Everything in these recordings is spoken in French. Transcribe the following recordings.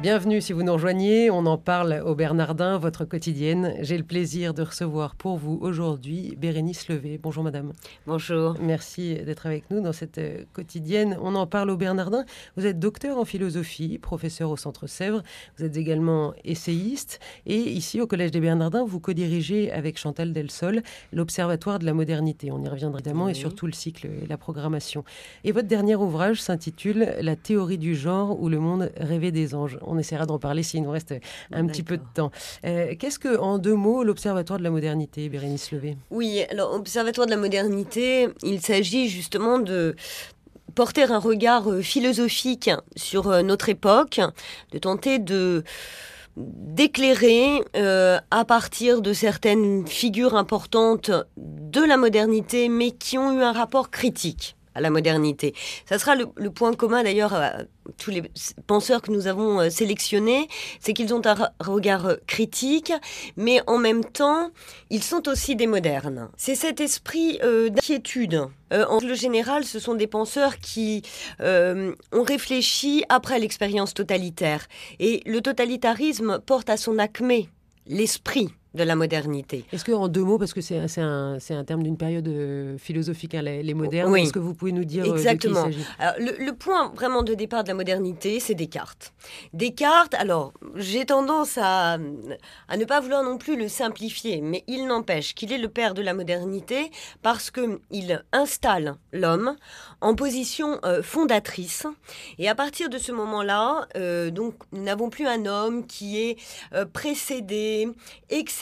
Bienvenue si vous nous rejoignez, on en parle au Bernardin, votre quotidienne. J'ai le plaisir de recevoir pour vous aujourd'hui Bérénice Levé. Bonjour madame. Bonjour. Merci d'être avec nous dans cette euh, quotidienne. On en parle au Bernardin. Vous êtes docteur en philosophie, professeur au Centre Sèvres. Vous êtes également essayiste. Et ici au Collège des Bernardins, vous co-dirigez avec Chantal Delsol l'Observatoire de la modernité. On y reviendra évidemment et surtout le cycle et la programmation. Et votre dernier ouvrage s'intitule La théorie du genre ou le monde rêvé des anges on essaiera d'en parler s'il nous reste un petit peu de temps. Euh, qu'est-ce que, en deux mots, l'Observatoire de la modernité, Bérénice Levé? Oui, alors, Observatoire de la modernité, il s'agit justement de porter un regard euh, philosophique sur euh, notre époque, de tenter de d'éclairer à partir de certaines figures importantes de la modernité, mais qui ont eu un rapport critique à la modernité. Ça sera le, point commun d'ailleurs à tous les penseurs que nous avons euh, sélectionnés, c'est qu'ils ont un regard euh, critique, mais en même temps, ils sont aussi des modernes. C'est cet esprit euh, d'inquiétude. en général, ce sont des penseurs qui ont réfléchi après l'expérience totalitaire. Et le totalitarisme porte à son acmé l'esprit de la modernité. Est-ce que en deux mots, parce que c'est un, un, terme d'une période euh, philosophique, hein, les, modernes, est-ce que vous pouvez nous dire euh, Exactement. de qui il s'agit? Le, point vraiment de départ de la modernité, c'est Descartes. Descartes, alors j'ai tendance à, à ne pas vouloir non plus le simplifier, mais il n'empêche qu'il est le père de la modernité parce qu'il installe l'homme en position euh, fondatrice. Et à partir de ce moment-là, donc nous n'avons plus un homme qui est précédé,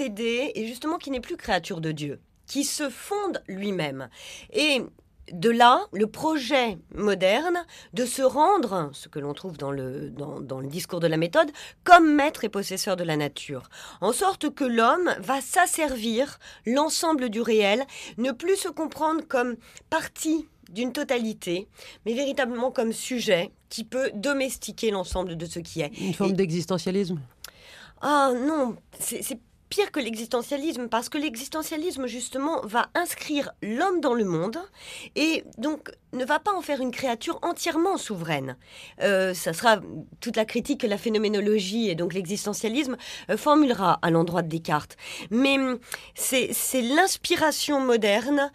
et justement qui n'est plus créature de Dieu, qui se fonde lui-même. Et de là, le projet moderne de se rendre, ce que l'on trouve dans le, dans, le discours de la méthode, comme maître et possesseur de la nature, en sorte que l'homme va s'asservir l'ensemble du réel, ne plus se comprendre comme partie d'une totalité, mais véritablement comme sujet qui peut domestiquer l'ensemble de ce qui est. Une forme d'existentialisme? Ah non, c'est pire que l'existentialisme, parce que l'existentialisme, justement, va inscrire l'homme dans le monde et donc ne va pas en faire une créature entièrement souveraine. Euh, ça sera toute la critique que la phénoménologie et donc l'existentialisme euh, formulera à l'endroit de Descartes. Mais hum, c'est l'inspiration moderne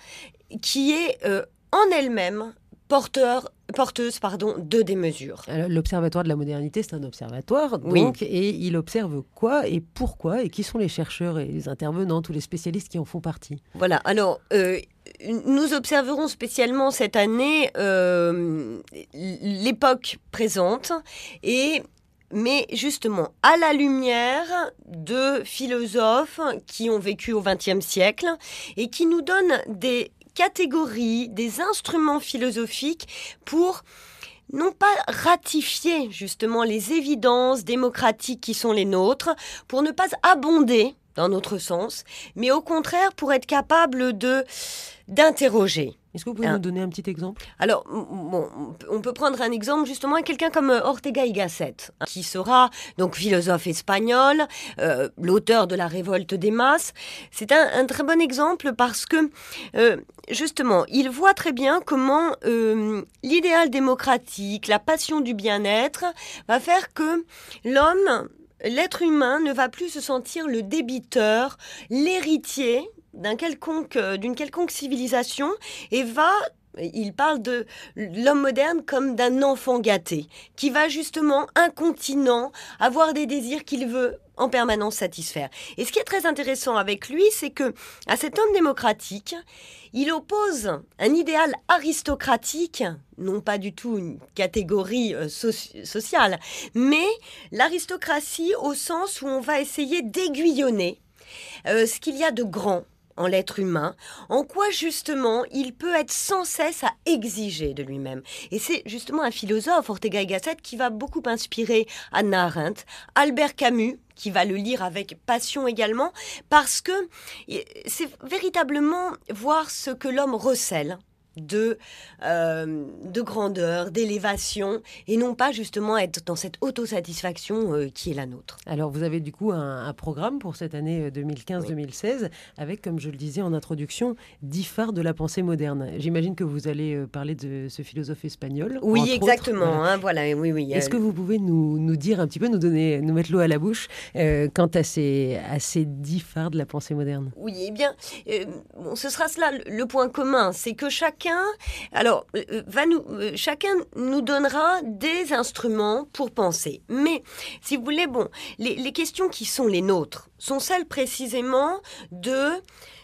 qui est euh, en elle-même porteur, porteuse pardon, de démesures. L'Observatoire de la modernité, c'est un observatoire, donc, et il observe quoi et pourquoi, et qui sont les chercheurs et les intervenants, tous les spécialistes qui en font partie Voilà, alors, euh, nous observerons spécialement cette année euh, l'époque présente et mais justement à la lumière de philosophes qui ont vécu au XXe siècle et qui nous donnent des des instruments philosophiques pour non pas ratifier justement les évidences démocratiques qui sont les nôtres, pour ne pas abonder dans notre sens, mais au contraire pour être capable de d'interroger. Est-ce que vous pouvez nous donner un petit exemple? Alors, bon, on peut prendre un exemple justement quelqu'un comme euh, Ortega y Gasset, hein, qui sera donc philosophe espagnol, euh, l'auteur de la Révolte des masses. C'est un, très bon exemple parce que euh, justement, il voit très bien comment l'idéal démocratique, la passion du bien-être, va faire que l'homme l'être humain ne va plus se sentir le débiteur, l'héritier euh, d'une quelconque civilisation et va il parle de l'homme moderne comme d'un enfant gâté, qui va justement incontinent avoir des désirs qu'il veut en permanence satisfaire. Et ce qui est très intéressant avec lui, c'est que à cet homme démocratique, il oppose un idéal aristocratique, non pas du tout une catégorie euh, sociale, mais l'aristocratie au sens où on va essayer d'aiguillonner euh, ce qu'il y a de grand en l'être humain, en quoi justement il peut être sans cesse à exiger de lui-même. Et c'est justement un philosophe, Ortega y Gasset, qui va beaucoup inspirer Anna Arendt, Albert Camus, qui va le lire avec passion également, parce que c'est véritablement voir ce que l'homme recèle de, euh, de grandeur, d'élévation, et non pas justement être dans cette autosatisfaction euh, qui est la nôtre. Alors vous avez du coup un, programme pour cette année 2015-2016 euh, avec, comme je le disais en introduction, dix phares de la pensée moderne. J'imagine que vous allez parler de ce philosophe espagnol. Oui, exactement. Hein, voilà. oui, oui. Est-ce que vous pouvez nous, nous, dire un petit peu, nous donner, nous mettre l'eau à la bouche quant à ces, à ces dix phares de la pensée moderne? Oui, eh bien, bon, ce sera cela le point commun, c'est que chaque chacun, alors, euh, euh, nous, euh, chacun nous donnera des instruments pour penser. Mais, si vous voulez, bon, les, questions qui sont les nôtres sont celles précisément de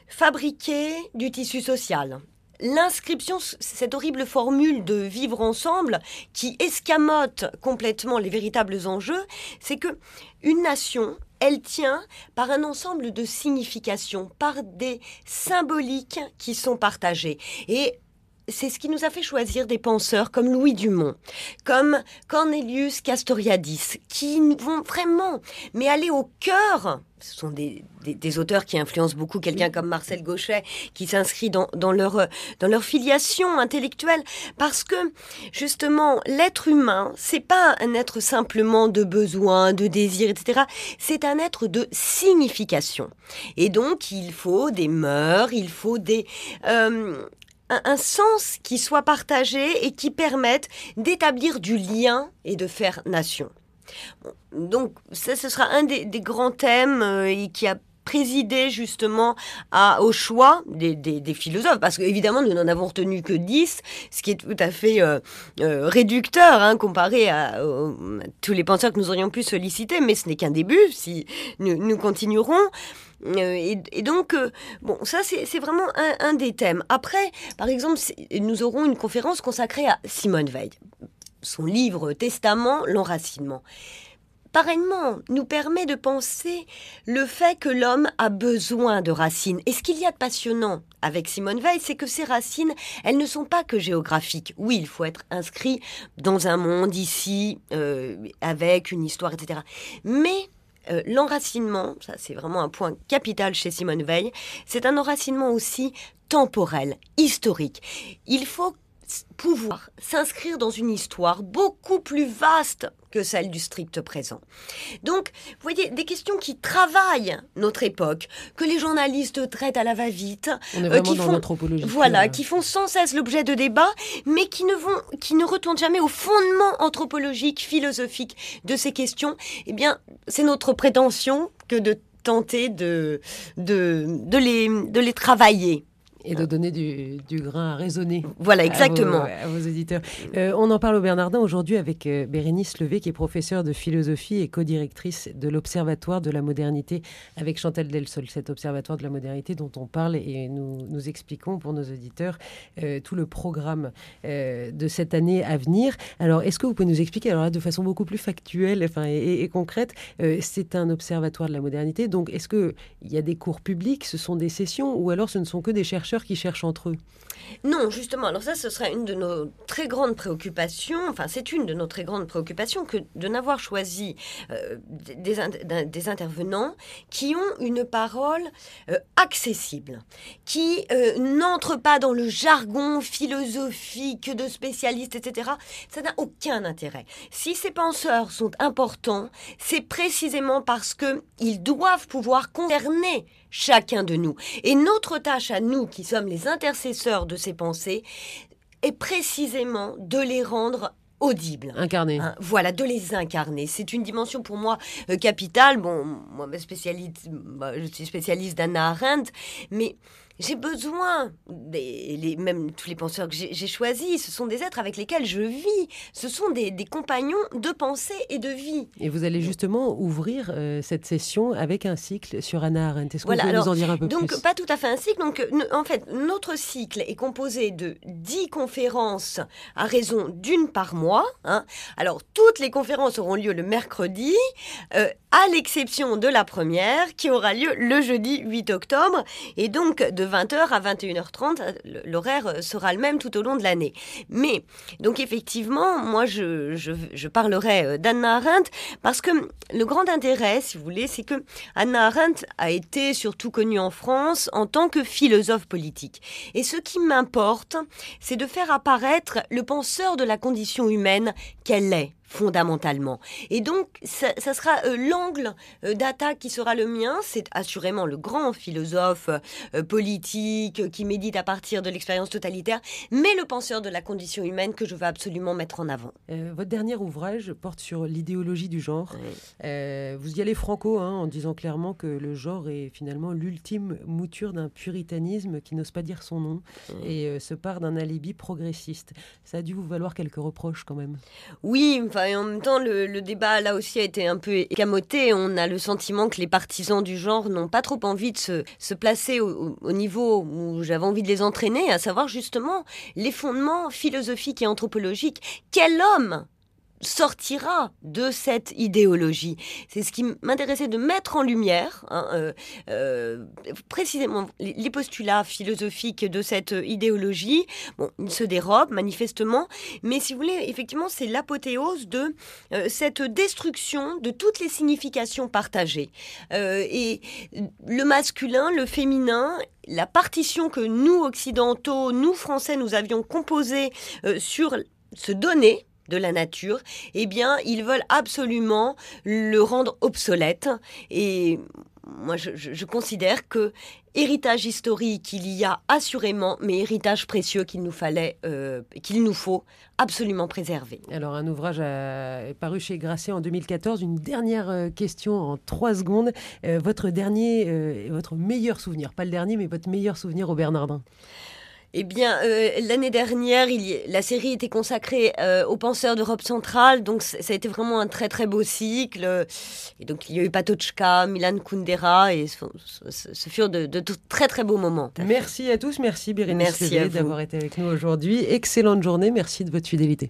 fabriquer du tissu social, l'inscription, cette horrible formule de vivre ensemble qui escamote complètement les véritables enjeux, c'est que une nation, elle tient par un ensemble de significations, par des symboliques qui sont partagées. Et c'est ce qui nous a fait choisir des penseurs comme Louis Dumont, comme Cornelius Castoriadis, qui vont vraiment, mais aller au cœur. Ce sont des, auteurs qui influencent beaucoup quelqu'un comme Marcel Gauchet, qui s'inscrit dans, leur, dans leur filiation intellectuelle, parce que justement, l'être humain, c'est pas un être simplement de besoin, de désir, etc. C'est un être de signification. Et donc, il faut des mœurs, il faut des, euh, un, sens qui soit partagé et qui permette d'établir du lien et de faire nation. donc ça, ce sera un des, grands thèmes euh, qui a présidé justement au choix des, philosophes, parce qu'évidemment nous n'en avons retenu que 10, ce qui est tout à fait euh, euh, réducteur hein, comparé à, tous les penseurs que nous aurions pu solliciter, mais ce n'est qu'un début, si nous continuerons. Euh, et, donc, bon, ça c'est vraiment un, des thèmes. Après, par exemple, nous aurons une conférence consacrée à Simone Veil, son livre Testament, l'enracinement pareillement, nous permet de penser le fait que l'homme a besoin de racines. Et ce qu'il y a de passionnant avec Simone Veil, c'est que ces racines, elles ne sont pas que géographiques. Oui, il faut être inscrit dans un monde ici, euh, avec une histoire, etc. Mais euh, l'enracinement, ça c'est vraiment un point capital chez Simone Veil, c'est un enracinement aussi temporel, historique. Il faut pouvoir s'inscrire dans une histoire beaucoup plus vaste que celle du strict présent. Donc, vous voyez, des questions qui travaillent notre époque, que les journalistes traitent à la va-vite, euh, qui font, voilà, euh. qui font sans cesse l'objet de débats, mais qui ne vont, qui ne retournent jamais au fondement anthropologique, philosophique de ces questions. Eh bien, c'est notre prétention que de tenter de, de, de, les, de les travailler et de donner du, grain à raisonner. Voilà, exactement. À vos, éditeurs. Euh, on en parle au Bernardin aujourd'hui avec euh, Bérénice Levé, qui est professeure de philosophie et co-directrice de l'Observatoire de la modernité avec Chantal Delsol, cet Observatoire de la modernité dont on parle et nous, nous expliquons pour nos auditeurs euh, tout le programme de cette année à venir. Alors, est-ce que vous pouvez nous expliquer, alors de façon beaucoup plus factuelle enfin, et, et concrète, c'est un Observatoire de la modernité, donc est-ce qu'il y a des cours publics, ce sont des sessions, ou alors ce ne sont que des chercheurs qui cherchent entre eux Non, justement. Alors ça, ce serait une de nos très grandes préoccupations. Enfin, c'est une de nos très grandes préoccupations que de n'avoir choisi euh, des, intervenants qui ont une parole euh, accessible, qui euh, n'entrent pas dans le jargon philosophique de spécialistes, etc. Ça n'a aucun intérêt. Si ces penseurs sont importants, c'est précisément parce qu'ils doivent pouvoir concerner chacun de nous. Et notre tâche à nous, qui sommes les intercesseurs de ces pensées, est précisément de les rendre audibles. Incarner. Hein, voilà, de les incarner. C'est une dimension pour moi euh, capitale. Bon, moi, spécialiste, bah, je suis spécialiste d'Anna Arendt, mais j'ai besoin, des, les, même tous les penseurs que j'ai choisis, ce sont des êtres avec lesquels je vis, ce sont des, compagnons de pensée et de vie. Et vous allez justement ouvrir euh, cette session avec un cycle sur Anna Arendt. Est-ce que vous pouvez nous en dire un peu donc, plus? Donc, pas tout à fait un cycle. Donc, en fait, notre cycle est composé de 10 conférences à raison d'une par mois. Hein. Alors, toutes les conférences auront lieu le mercredi, euh, à l'exception de la première qui aura lieu le jeudi 8 octobre. Et donc, de 20h à 21h30. L'horaire sera le même tout au long de l'année. Mais, donc effectivement, moi, je, je, parlerai d'Anna Arendt parce que le grand intérêt, si vous voulez, c'est que Anna Arendt a été surtout connue en France en tant que philosophe politique. Et ce qui m'importe, c'est de faire apparaître le penseur de la condition humaine qu'elle est fondamentalement. Et donc, ça, sera euh, l'angle euh, d'attaque qui sera le mien. C'est assurément le grand philosophe euh, politique qui médite à partir de l'expérience totalitaire, mais le penseur de la condition humaine que je veux absolument mettre en avant. votre dernier ouvrage porte sur l'idéologie du genre. vous y allez franco hein, en disant clairement que le genre est finalement l'ultime mouture d'un puritanisme qui n'ose pas dire son nom et se part d'un alibi progressiste. Ça a dû vous valoir quelques reproches quand même. Oui, en même temps, le, débat là aussi a été un peu écamoté. On a le sentiment que les partisans du genre n'ont pas trop envie de se, placer au, au, niveau où j'avais envie de les entraîner, à savoir justement les fondements philosophiques et anthropologiques. Quel homme sortira de cette idéologie. C'est ce qui m'intéressait de mettre en lumière, hein, euh, euh, précisément les postulats philosophiques de cette idéologie. Bon, ils se dérobent manifestement, mais si vous voulez, effectivement, c'est l'apothéose de euh, cette destruction de toutes les significations partagées. et le masculin, le féminin la partition que nous, occidentaux, nous, français, nous avions composée sur ce donner, de la nature, eh bien, ils veulent absolument le rendre obsolète. Et moi, je, considère que héritage historique, il y a assurément, mais héritage précieux qu'il nous fallait, euh, qu'il nous faut absolument préserver. Alors, un ouvrage a, paru chez Grasset en 2014. Une dernière euh, question en trois secondes. Euh, votre dernier, votre meilleur souvenir, pas le dernier, mais votre meilleur souvenir au Bernardin eh bien, euh, l'année dernière, la série était consacrée euh, aux penseurs d'Europe centrale, donc ça a été vraiment un très très beau cycle. Et donc il y a eu Patochka, Milan Kundera, et ce, furent de, très très beaux moments. Merci à tous, merci Bérénice d'avoir été avec nous aujourd'hui. Excellente journée, merci de votre fidélité.